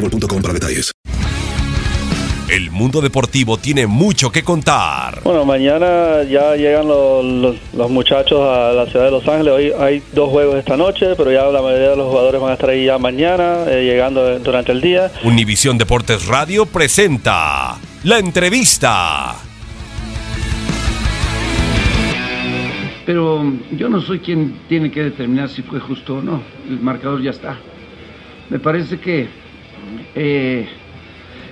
boostmobile.com para detalles. El mundo deportivo tiene mucho que contar. Bueno, mañana ya llegan los, los- los muchachos a la ciudad de Los Ángeles. Hoy hay dos juegos esta noche, pero ya la mayoría de los jugadores van a estar ahí ya mañana, eh, llegando durante el día. Univisión Deportes Radio presenta la entrevista. Pero yo no soy quien tiene que determinar si fue justo o no. El marcador ya está. Me parece que eh,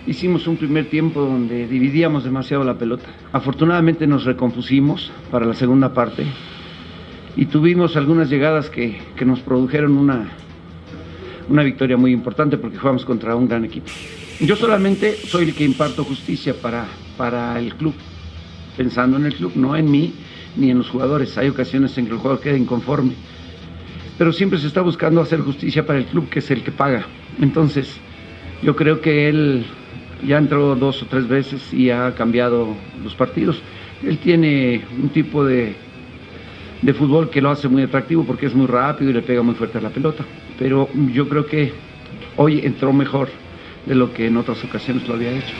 hicimos un primer tiempo donde dividíamos demasiado la pelota. Afortunadamente nos recompusimos para la segunda parte y tuvimos algunas llegadas que, que nos produjeron una, una victoria muy importante porque jugamos contra un gran equipo. Yo solamente soy el que imparto justicia para, para el club, pensando en el club, no en mí ni en los jugadores. Hay ocasiones en que el jugador queda inconforme, pero siempre se está buscando hacer justicia para el club, que es el que paga. Entonces, yo creo que él ya entró dos o tres veces y ha cambiado los partidos. Él tiene un tipo de, de fútbol que lo hace muy atractivo porque es muy rápido y le pega muy fuerte a la pelota. Pero yo creo que hoy entró mejor de lo que en otras ocasiones lo había hecho.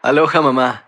Aloha mamá,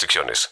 restricciones.